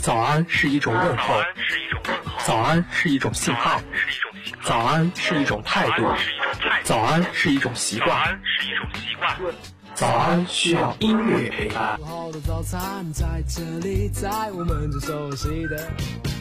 早安是一种问候，早安是一种信号，早安是一种态度，早安是一种习惯，早安需要音乐陪伴。早安在这里，在我们最熟悉的。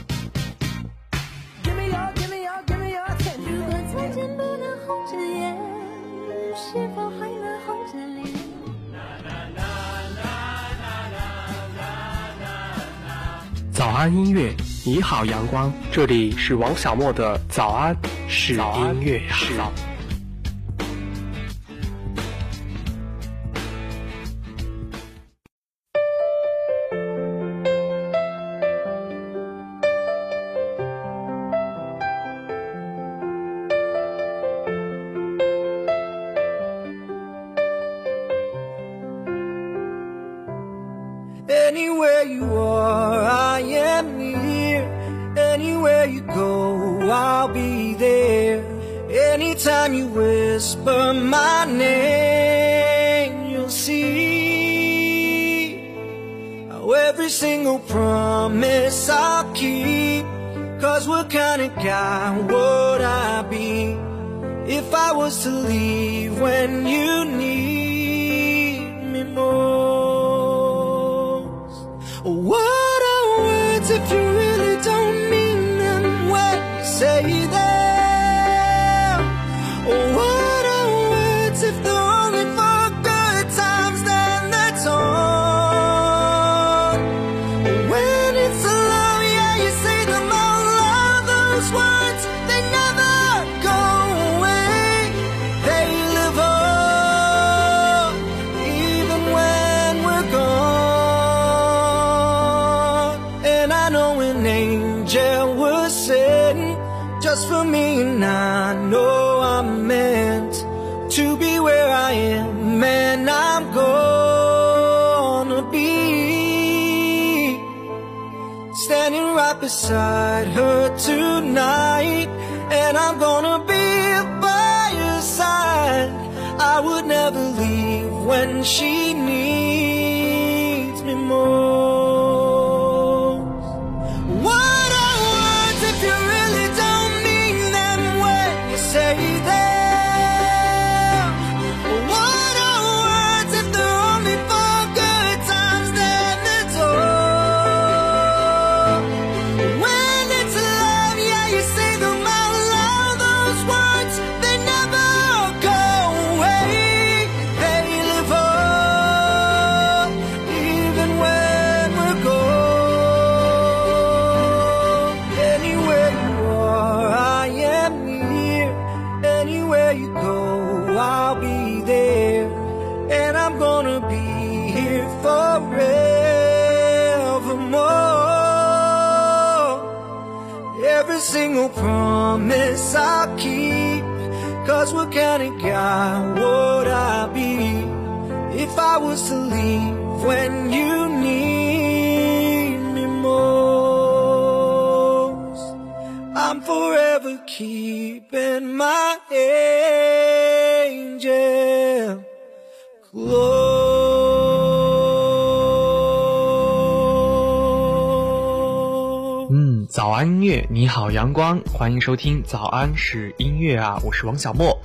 安音乐，你好阳光，这里是王小莫的早安是音乐呀。If I was to leave when you need me most? Beside her tonight, and I'm gonna be by your side. I would never leave when she 你好阳光，欢迎收听早安是音乐啊，我是王小莫。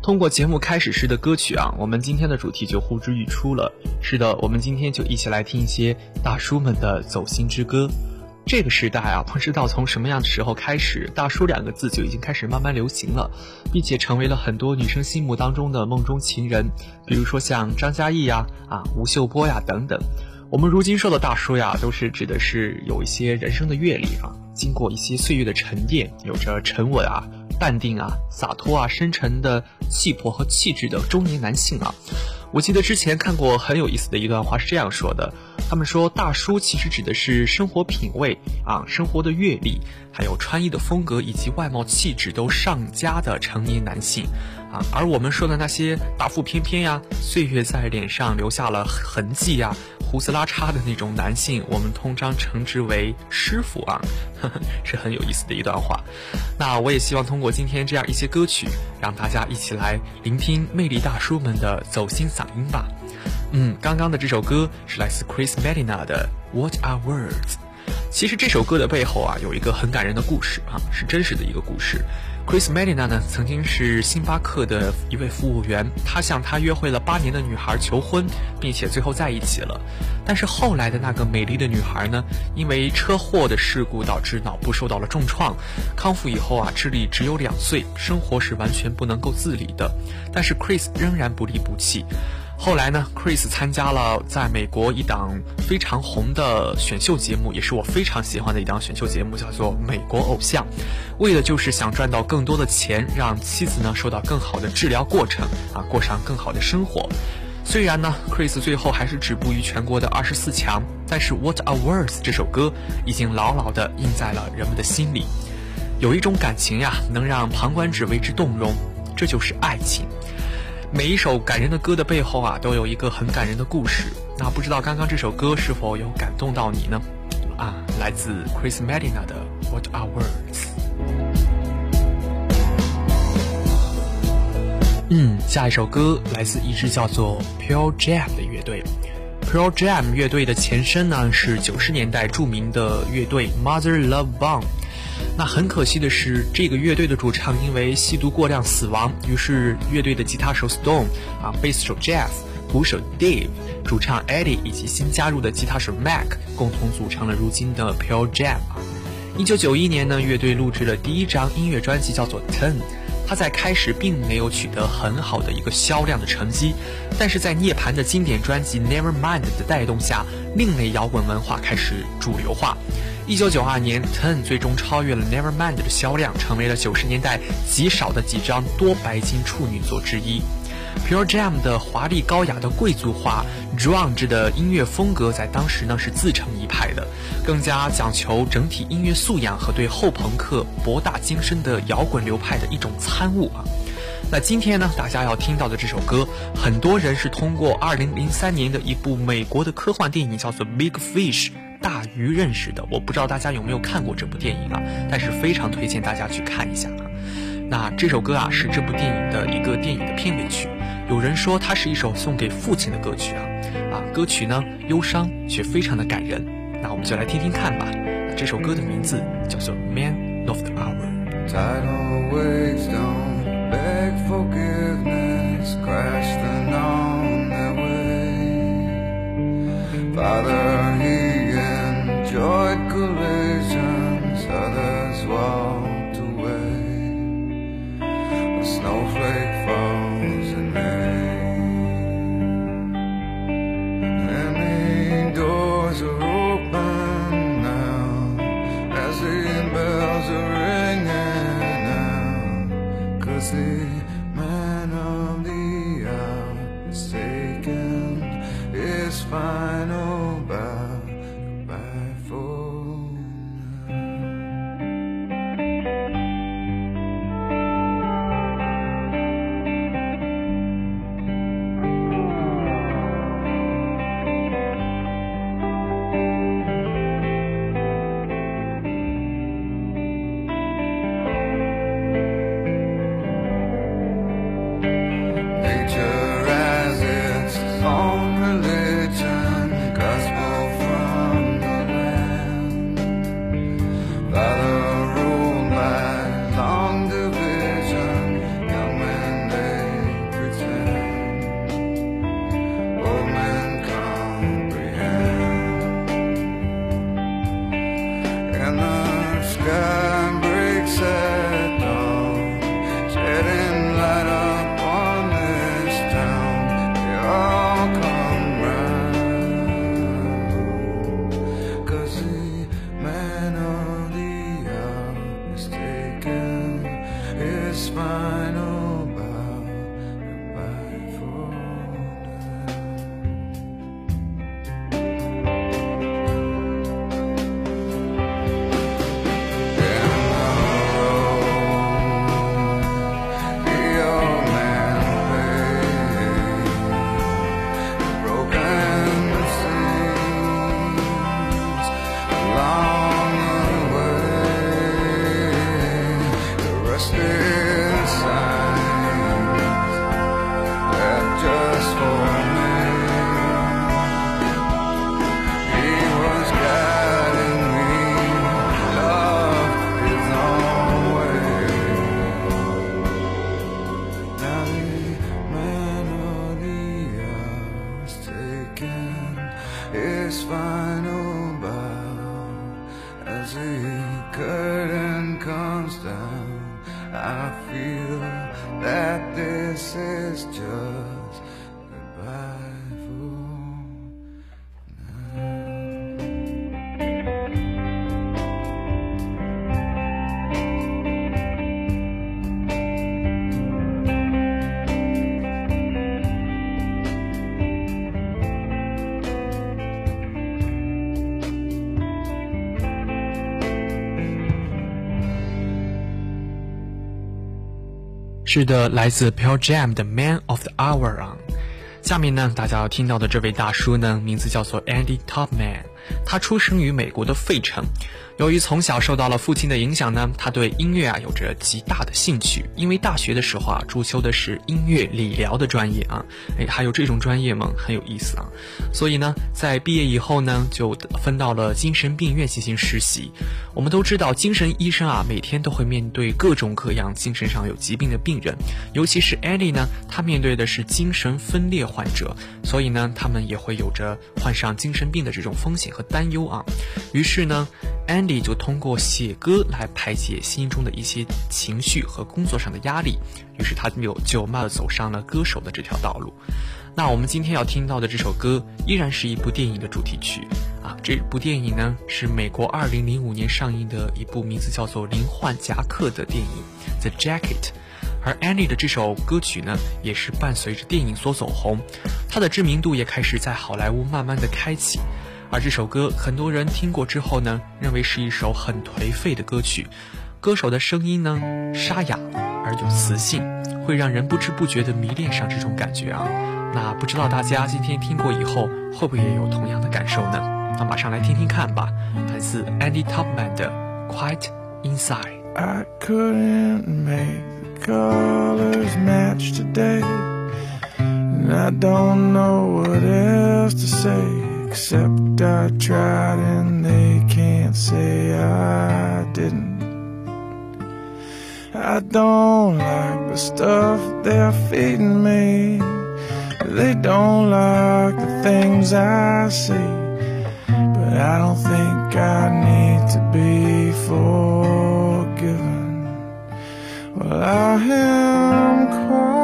通过节目开始时的歌曲啊，我们今天的主题就呼之欲出了。是的，我们今天就一起来听一些大叔们的走心之歌。这个时代啊，不知道从什么样的时候开始，“大叔”两个字就已经开始慢慢流行了，并且成为了很多女生心目当中的梦中情人。比如说像张嘉译呀、啊吴秀波呀等等。我们如今说的大叔呀，都是指的是有一些人生的阅历啊，经过一些岁月的沉淀，有着沉稳啊、淡定啊、洒脱啊、深沉的气魄和气质的中年男性啊。我记得之前看过很有意思的一段话是这样说的：他们说大叔其实指的是生活品味啊、生活的阅历，还有穿衣的风格以及外貌气质都上佳的成年男性啊。而我们说的那些大腹翩翩呀、岁月在脸上留下了痕迹呀、胡子拉碴的那种男性，我们通常称之为师傅啊，呵 呵是很有意思的一段话。那我也希望通过今天这样一些歌曲，让大家一起来聆听魅力大叔们的走心嗓音吧。嗯，刚刚的这首歌是来自 Chris Medina 的 What Are Words？其实这首歌的背后啊，有一个很感人的故事啊，是真实的一个故事。Chris Medina 呢，曾经是星巴克的一位服务员，他向他约会了八年的女孩求婚，并且最后在一起了。但是后来的那个美丽的女孩呢，因为车祸的事故导致脑部受到了重创，康复以后啊，智力只有两岁，生活是完全不能够自理的。但是 Chris 仍然不离不弃。后来呢，Chris 参加了在美国一档非常红的选秀节目，也是我非常喜欢的一档选秀节目，叫做《美国偶像》，为的就是想赚到更多的钱，让妻子呢受到更好的治疗过程啊，过上更好的生活。虽然呢，Chris 最后还是止步于全国的二十四强，但是《What a Words》这首歌已经牢牢地印在了人们的心里。有一种感情呀，能让旁观者为之动容，这就是爱情。每一首感人的歌的背后啊，都有一个很感人的故事。那不知道刚刚这首歌是否有感动到你呢？啊，来自 Chris Medina 的 What Are Words。嗯，下一首歌来自一支叫做 Pure Jam 的乐队。Pearl Jam 乐队的前身呢是九十年代著名的乐队 Mother Love Bone。那很可惜的是，这个乐队的主唱因为吸毒过量死亡，于是乐队的吉他手 Stone 啊，贝斯手 Jeff，鼓手 Dave，主唱 Eddie 以及新加入的吉他手 Mac 共同组成了如今的 Pearl Jam 啊。一九九一年呢，乐队录制了第一张音乐专辑，叫做 Ten。它在开始并没有取得很好的一个销量的成绩，但是在涅槃的经典专辑 Nevermind 的带动下，另类摇滚文化开始主流化。一九九二年，Ten 最终超越了 Nevermind 的销量，成为了九十年代极少的几张多白金处女作之一。Pure Jam 的华丽高雅的贵族化 d r u n g e 的音乐风格，在当时呢是自成一派的，更加讲求整体音乐素养和对后朋克博大精深的摇滚流派的一种参悟啊。那今天呢，大家要听到的这首歌，很多人是通过二零零三年的一部美国的科幻电影叫做《Big Fish》。大鱼认识的，我不知道大家有没有看过这部电影啊，但是非常推荐大家去看一下啊。那这首歌啊是这部电影的一个电影的片尾曲，有人说它是一首送给父亲的歌曲啊，啊，歌曲呢忧伤却非常的感人，那我们就来听听看吧。这首歌的名字叫做《Man of the Hour》。Enjoyed collisions, others walked away. A snowflake falls 是的，来自 Pearl Jam 的 Man of the Hour 啊。下面呢，大家要听到的这位大叔呢，名字叫做 Andy Topman，他出生于美国的费城。由于从小受到了父亲的影响呢，他对音乐啊有着极大的兴趣。因为大学的时候啊，主修的是音乐理疗的专业啊，哎，还有这种专业吗？很有意思啊。所以呢，在毕业以后呢，就分到了精神病院进行实习。我们都知道，精神医生啊，每天都会面对各种各样精神上有疾病的病人，尤其是 Andy 呢，他面对的是精神分裂患者，所以呢，他们也会有着患上精神病的这种风险和担忧啊。于是呢，Andy 就通过写歌来排解心中的一些情绪和工作上的压力，于是他就就慢走上了歌手的这条道路。那我们今天要听到的这首歌，依然是一部电影的主题曲啊。这部电影呢，是美国2005年上映的一部名字叫做《灵幻夹克》的电影《The Jacket》。而 Annie 的这首歌曲呢，也是伴随着电影所走红，她的知名度也开始在好莱坞慢慢的开启。而这首歌，很多人听过之后呢，认为是一首很颓废的歌曲，歌手的声音呢沙哑而有磁性，会让人不知不觉的迷恋上这种感觉啊。那不知道大家今天听过以后，会不会也有同样的感受呢？那马上来听听看吧，来自 Andy Topman 的《Quiet Inside》。I couldn't make the colors match today. And I don't know what else to say, except I tried and they can't say I didn't. I don't like the stuff they're feeding me. They don't like the things I see. But I don't think I need to be forgiven. Well, I am quiet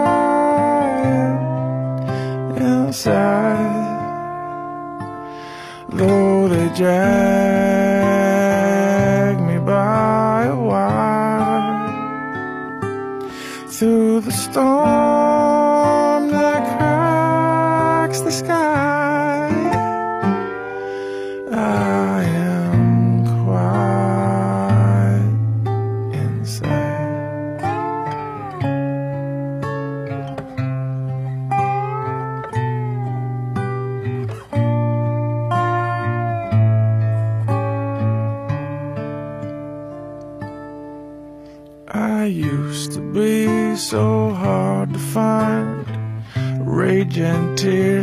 drag me by a wire through the storm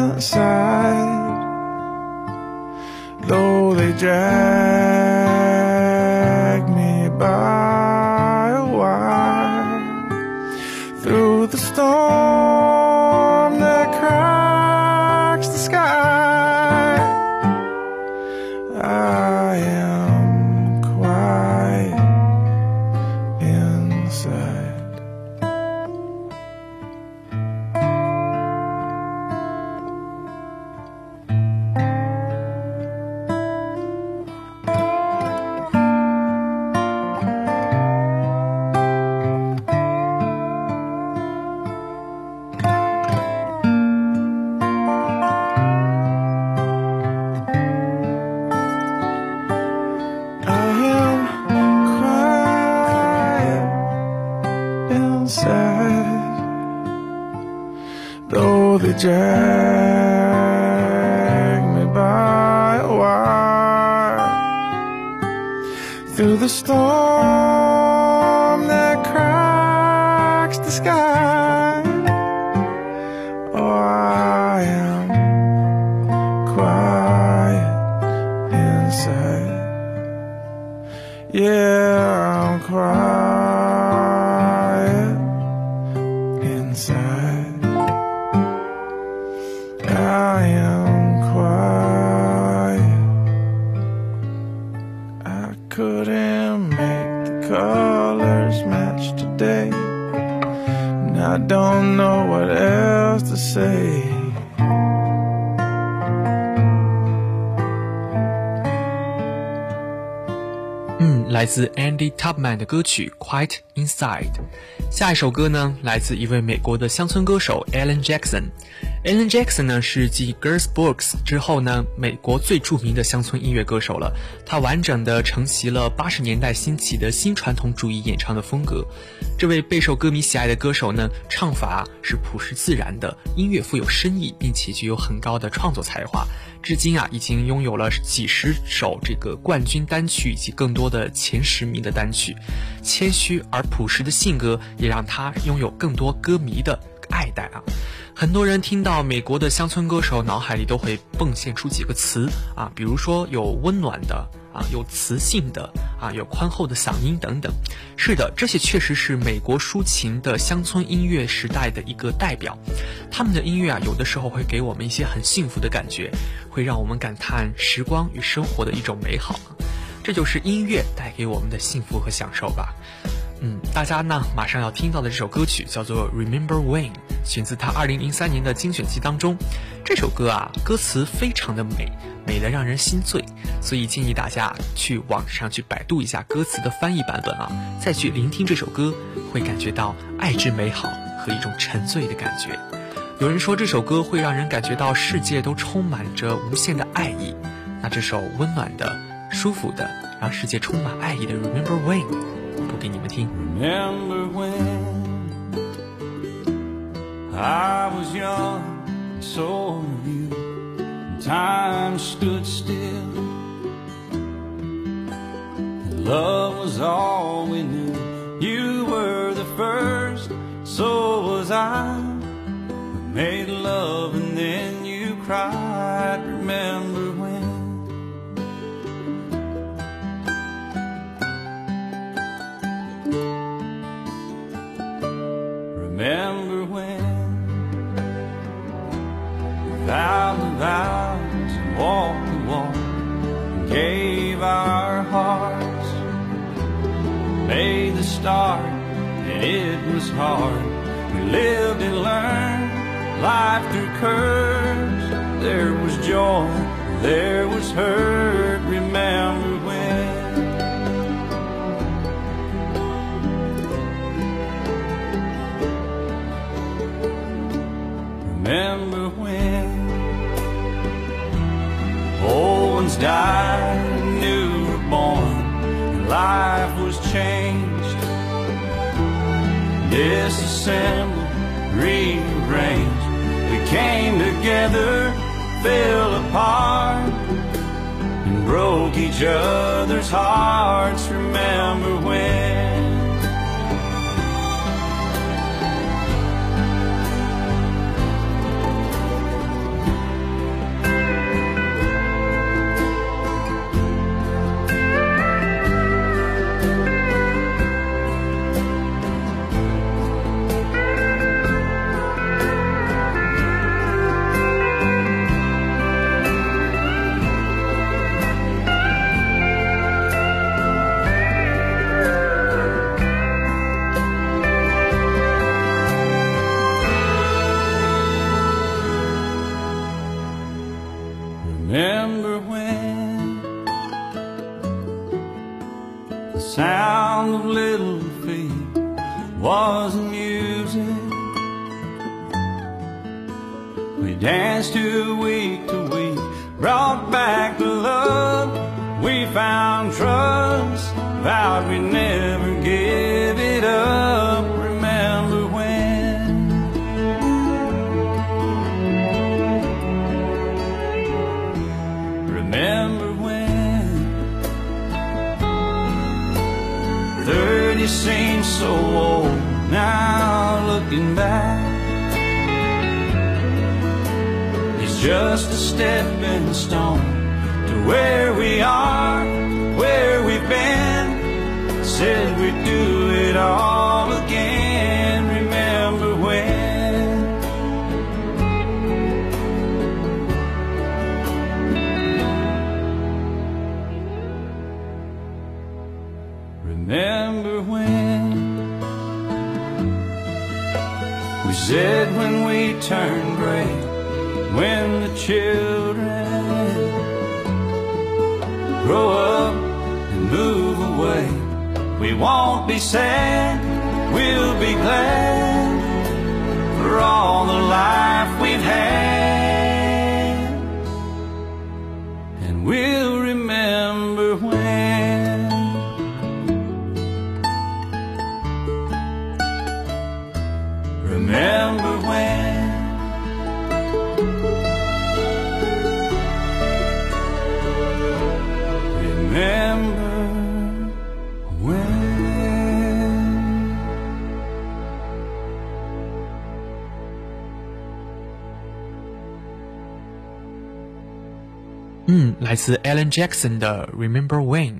inside, though they drag inside. I am quiet. I couldn't make the colors match today. And I don't know what else to say. 嗯，来自 Andy Tubman 的歌曲《Quiet Inside》。 下一首歌呢，来自一位美国的乡村歌手 Alan Jackson。Alan Jackson 呢是继 Girls Brooks 之后呢，美国最著名的乡村音乐歌手了。他完整的承袭了八十年代兴起的新传统主义演唱的风格。这位备受歌迷喜爱的歌手呢，唱法是朴实自然的，音乐富有深意，并且具有很高的创作才华。至今啊，已经拥有了几十首这个冠军单曲以及更多的前十名的单曲。谦虚而朴实的性格，也让他拥有更多歌迷的爱戴啊。很多人听到美国的乡村歌手，脑海里都会迸现出几个词啊，比如说有温暖的啊，有磁性的啊，有宽厚的嗓音等等。是的，这些确实是美国抒情的乡村音乐时代的一个代表。他们的音乐啊，有的时候会给我们一些很幸福的感觉，会让我们感叹时光与生活的一种美好。这就是音乐带给我们的幸福和享受吧。嗯，大家呢马上要听到的这首歌曲叫做《Remember When》，选自他2003年的精选集当中。这首歌啊，歌词非常的美，美得让人心醉，所以建议大家去网上去百度一下歌词的翻译版本啊，再去聆听这首歌，会感觉到爱之美好和一种沉醉的感觉。有人说这首歌会让人感觉到世界都充满着无限的爱意，那这首温暖的、舒服的，让世界充满爱意的《Remember When》。播给你们听。 Remember when I was young, and so were you. and Time stood still. and Love was all we knew. You were the first, so was I. We made love and then you cried. Remember Remember when we vowed the vows and walked the walk and gave our hearts, made the start, and it was hard. We lived and learned life through curves. There was joy, there was hurt. Died, new born, and life was changed. Disassembled, rearranged. We came together, fell apart, and broke each other's hearts. Remember when? Danced to week to week, brought back the love. We found trust, vowed we'd never just a stepping stone to where we are, where we've been. Said we'd do it all again. Remember when? Remember when we said when we turn gray, when children. Grow up and move away, we won't be sad, we'll be glad for all the life we've had, 来自 Alan Jackson 的《Remember When》。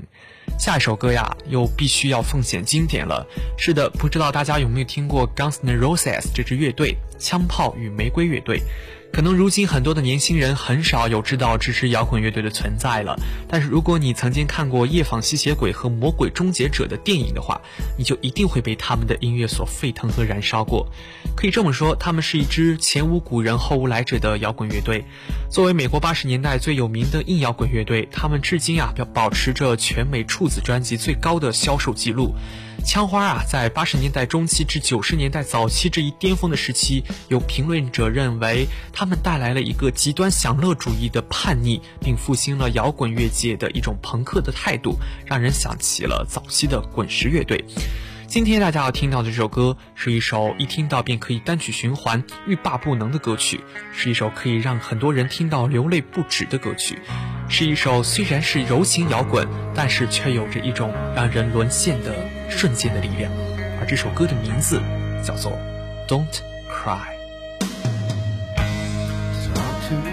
下一首歌呀，又必须要奉献经典了。是的，不知道大家有没有听过 Guns N' Roses 这支乐队——枪炮与玫瑰乐队。可能如今很多的年轻人很少有知道这支摇滚乐队的存在了，但是如果你曾经看过《夜访吸血鬼》和《魔鬼终结者》的电影的话，你就一定会被他们的音乐所沸腾和燃烧过。可以这么说，他们是一支前无古人后无来者的摇滚乐队。作为美国八十年代最有名的硬摇滚乐队，他们至今啊，要保持着全美处子专辑最高的销售记录。枪花啊，在八十年代中期至九十年代早期这一巅峰的时期，有评论者认为他们带来了一个极端享乐主义的叛逆，并复兴了摇滚乐界的一种朋克的态度，让人想起了早期的滚石乐队。今天大家要听到的这首歌，是一首一听到便可以单曲循环、欲罢不能的歌曲，是一首可以让很多人听到流泪不止的歌曲，是一首虽然是柔情摇滚，但是却有着一种让人沦陷的瞬间的力量。而这首歌的名字叫做《Don't Cry》。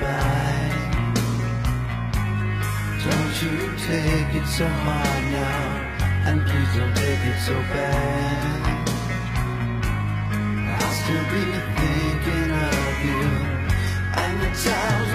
goodbye. Don't you take it so hard now, and please don't take it so bad. I'll still be thinking of you and the times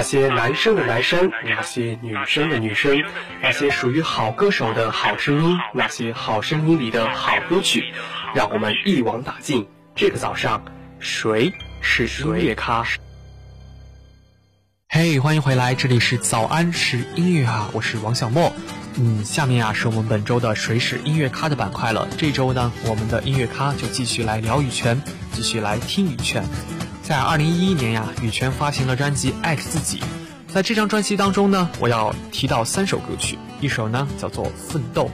那些男生的男生，那些女生的女生，那些属于好歌手的好声音，那些好声音里的好歌曲，让我们一网打尽。这个早上，谁是音乐咖？嘿欢迎回来，这里是早安是音乐啊，我是王小莫。嗯，下面啊是我们本周的谁是音乐咖的板块了。这周呢，我们的音乐咖就继续来聊羽泉，继续来听羽泉。在二零一一年呀，羽泉发行了专辑《爱自己》。在这张专辑当中呢，我要提到三首歌曲，一首呢叫做《奋斗》，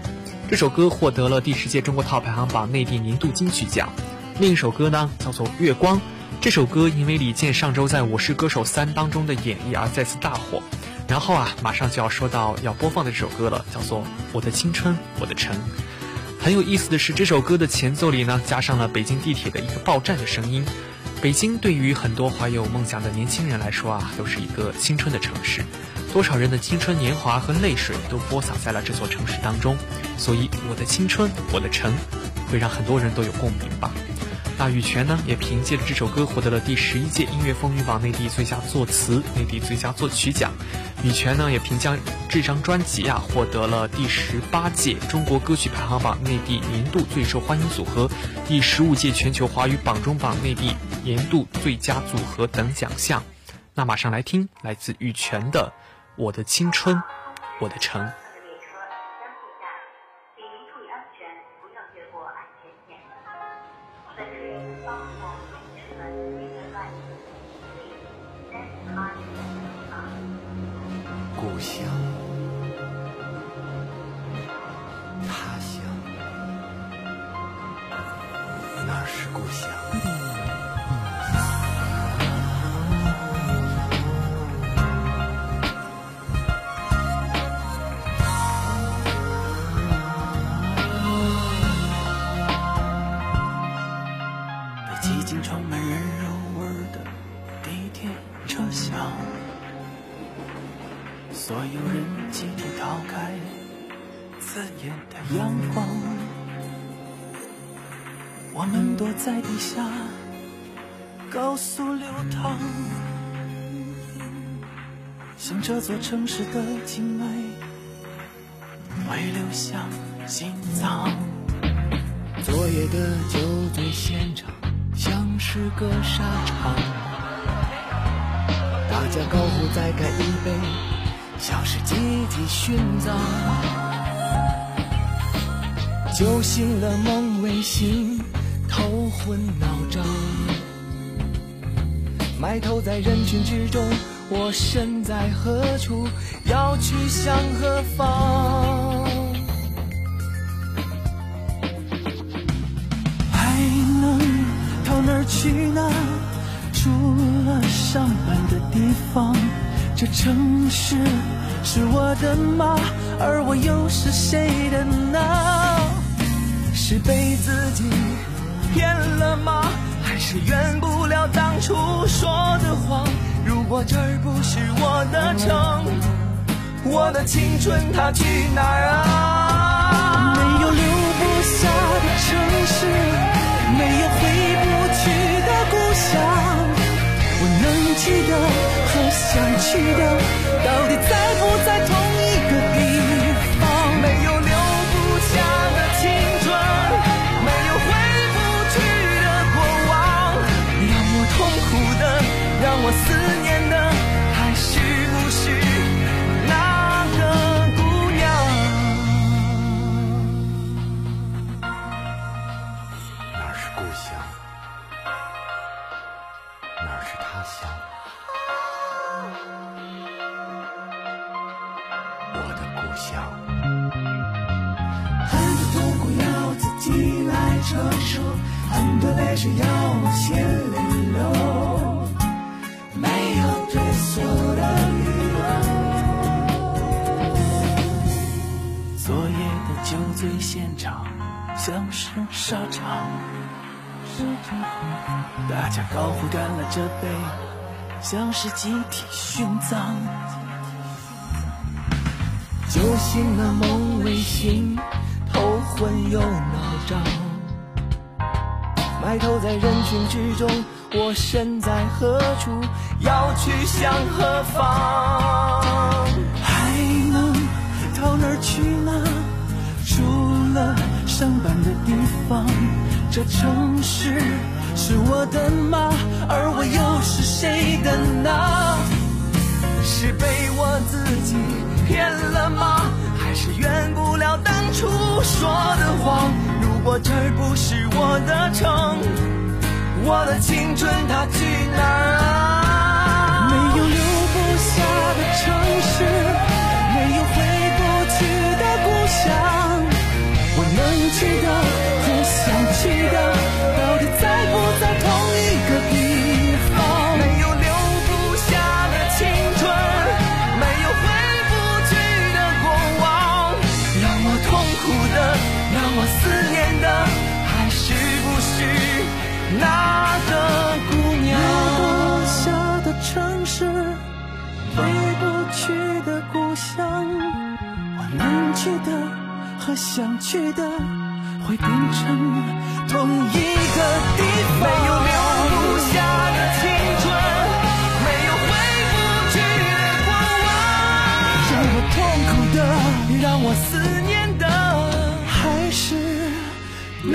这首歌获得了第十届中国 TOP 排行榜内地年度金曲奖。另一首歌呢叫做《月光》，这首歌因为李健上周在《我是歌手三》当中的演绎而再次大火。然后啊，马上就要说到要播放的这首歌了，叫做《我的青春我的城》。很有意思的是，这首歌的前奏里呢，加上了北京地铁的一个报站的声音。北京对于很多怀有梦想的年轻人来说啊，都是一个青春的城市，多少人的青春年华和泪水都播撒在了这座城市当中。所以，我的青春我的城，会让很多人都有共鸣吧。那羽泉呢，也凭借着这首歌获得了第十一届音乐风云榜内地最佳作词、内地最佳作曲奖。羽泉呢，也凭借这张专辑啊，获得了第十八届中国歌曲排行榜内地年度最受欢迎组合、第十五届全球华语榜中榜内地年度最佳组合等奖项。那马上来听来自羽泉的《我的青春，我的城》。故乡像这座城市的静美会流向心脏。昨夜的酒醉现场像是个沙场，大家高呼再干一杯，像是集体殉葬。酒醒了梦未醒，头昏脑胀，埋头在人群之中，我身在何处，要去向何方？还能到哪儿去呢？除了上班的地方，这城市是我的吗？而我又是谁的呢？是被自己骗了吗？还是圆不了当初说的谎？如果这儿不是我的城，我的青春它去哪儿啊？没有留不下的城市，没有回不去的故乡。我能记得和想去的，到底在不在同这杯，像是集体殉葬。酒醒了梦未醒，头昏又脑胀，埋头在人群之中，我身在何处，要去向何方？还能逃哪儿去呢？除了上班的地方，这城市是我的吗？而我又是谁的呢？是被我自己骗了吗？还是圆不了当初说的谎？如果这儿不是我的城，我的青春它去哪儿啊？没有留不下的城市，没有回不去的故乡，我能去的那个姑娘？留不下的城市，回不去的故乡，我能去的和想去的，会变成同一个地方。没有留不下的青春，没有回不去的过往，让我痛苦的，让我思念的，还是那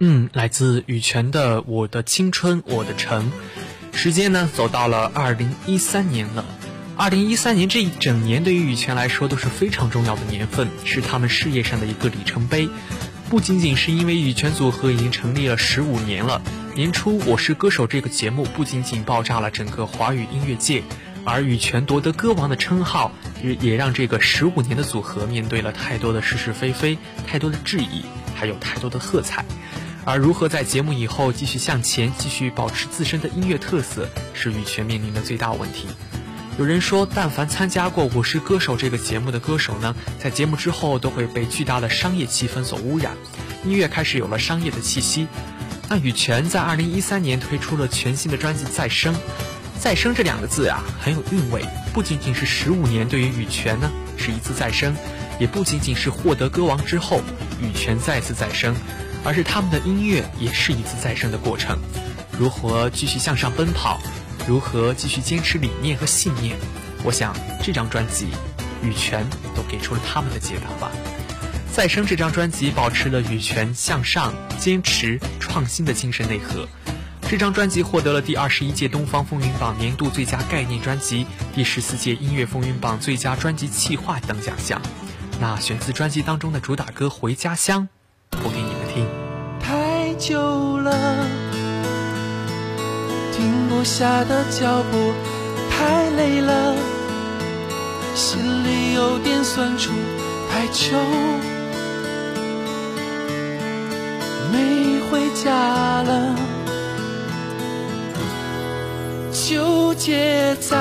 嗯，来自羽泉的《我的青春我的城》，时间呢走到了二零一三年了。二零一三年这一整年对于羽泉来说都是非常重要的年份，是他们事业上的一个里程碑。不仅仅是因为羽泉组合已经成立了十五年了，年初《我是歌手》这个节目不仅仅爆炸了整个华语音乐界，而羽泉夺得歌王的称号，也也让这个十五年的组合面对了太多的是是非非、太多的质疑，还有太多的喝彩。而如何在节目以后继续向前，继续保持自身的音乐特色，是羽泉面临的最大问题。有人说，但凡参加过《我是歌手》这个节目的歌手呢，在节目之后都会被巨大的商业气氛所污染，音乐开始有了商业的气息。那羽泉在二零一三年推出了全新的专辑《再生》，再生这两个字啊，很有韵味。不仅仅是十五年对于羽泉呢是一次再生，也不仅仅是获得歌王之后羽泉再次再生。而是他们的音乐也是一次再生的过程，如何继续向上奔跑，如何继续坚持理念和信念，我想这张专辑，羽泉都给出了他们的解答吧。再生这张专辑保持了羽泉向上、坚持、创新的精神内核。这张专辑获得了第二十一届东方风云榜年度最佳概念专辑、第十四届音乐风云榜最佳专辑企划等奖项。那选自专辑当中的主打歌《回家乡》，我给你。久了，停不下的脚步，太累了，心里有点酸楚，太久没回家了，纠结在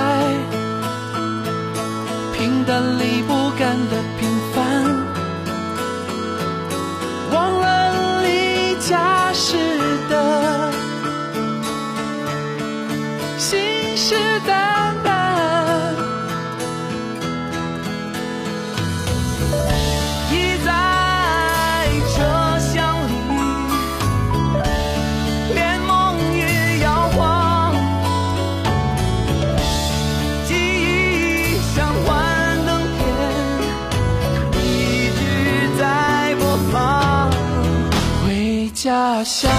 平淡里不甘的回家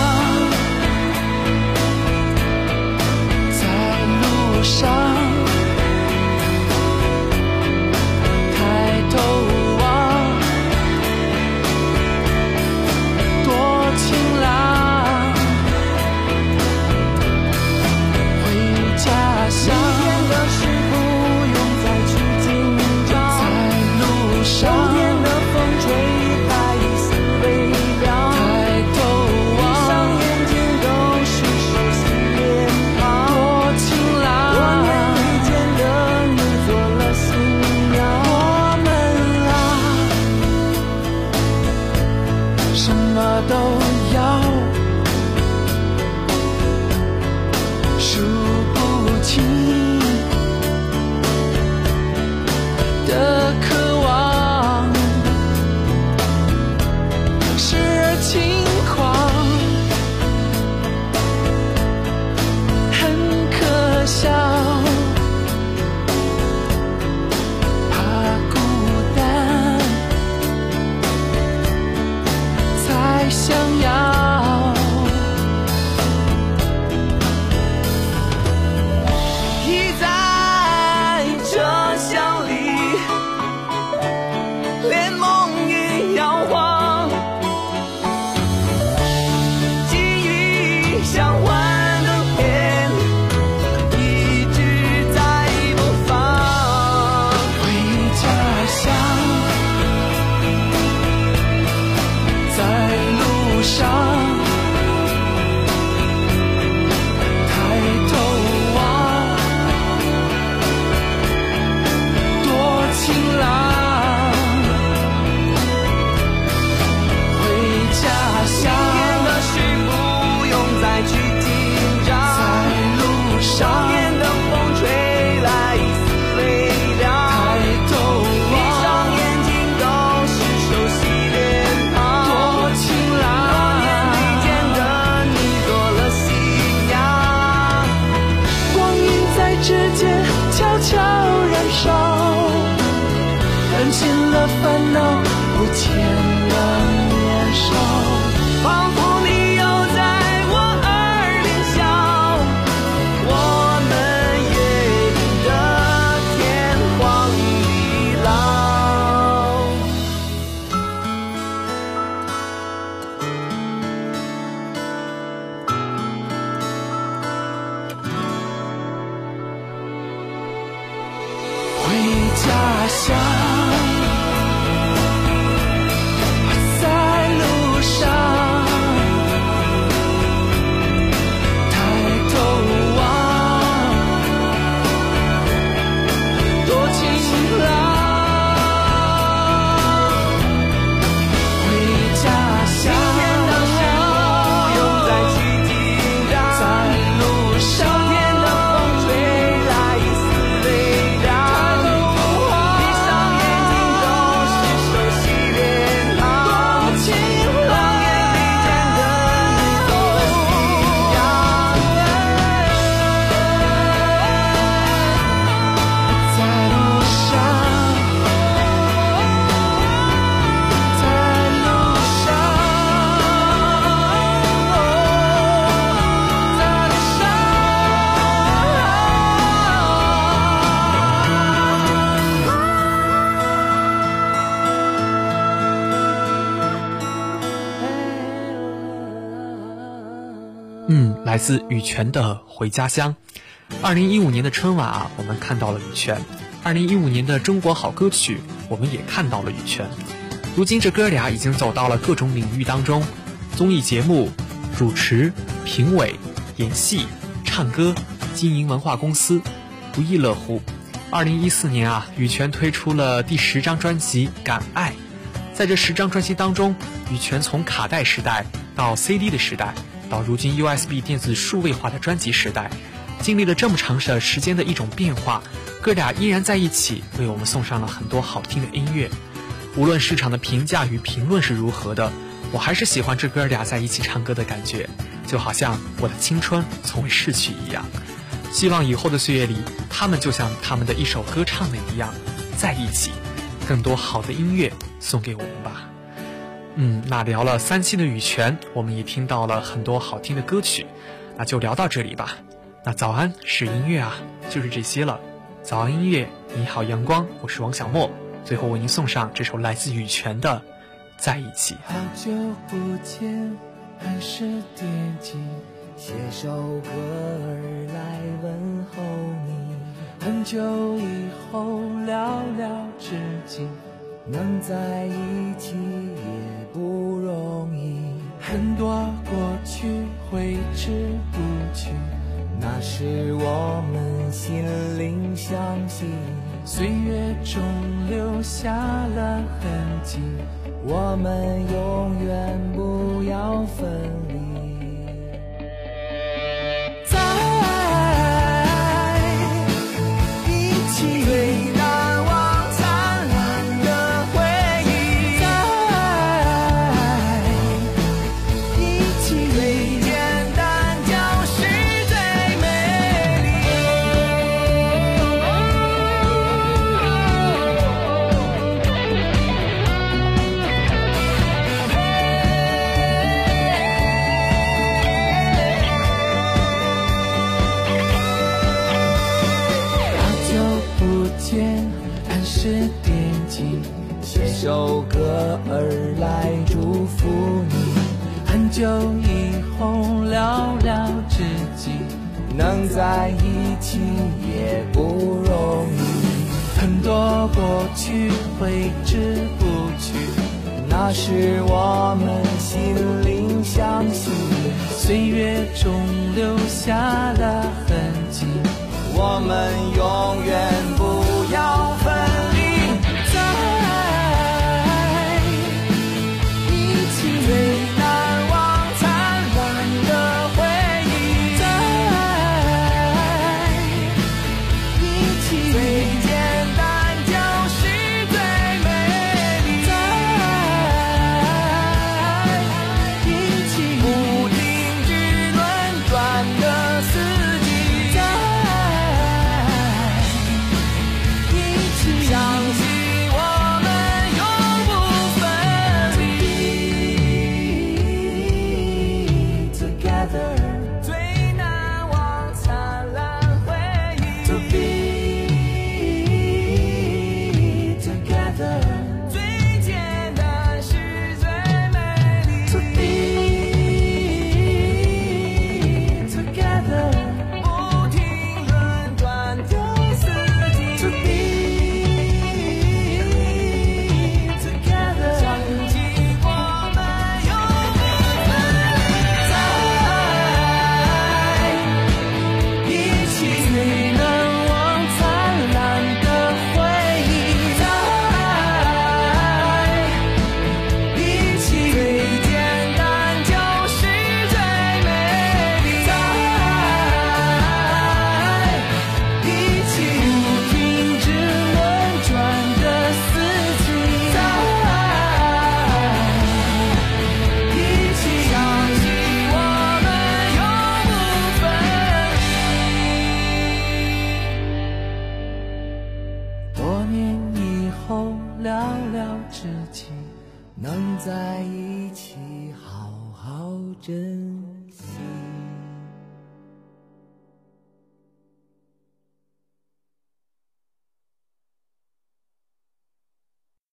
自羽泉的《回家乡》。二零一五年的春晚啊，我们看到了羽泉；二零一五年的中国好歌曲，我们也看到了羽泉。如今这哥俩已经走到了各种领域当中，综艺节目、主持、评委、演戏、唱歌、经营文化公司，不亦乐乎。二零一四年啊，羽泉推出了第十张专辑《敢爱》。在这十张专辑当中，羽泉从卡带时代到 CD 的时代，到如今 USB 电子数位化的专辑时代，经历了这么长的时间的一种变化，哥俩依然在一起，为我们送上了很多好听的音乐。无论市场的评价与评论是如何的，我还是喜欢这哥俩在一起唱歌的感觉，就好像我的青春从未逝去一样。希望以后的岁月里，他们就像他们的一首歌唱的一样，在一起，更多好的音乐送给我们吧。嗯，那聊了三期的羽泉，我们也听到了很多好听的歌曲，那就聊到这里吧。那早安是音乐啊，就是这些了。早安音乐，你好阳光，我是王小莫。最后为您送上这首来自羽泉的《在一起》。好久不见，还是惦记，写首歌儿来问候你。很久以后寥寥知己，能在一起也不容易。很多过去挥之不去，那是我们心灵相惜。岁月中留下了痕迹，我们永远不要分离。在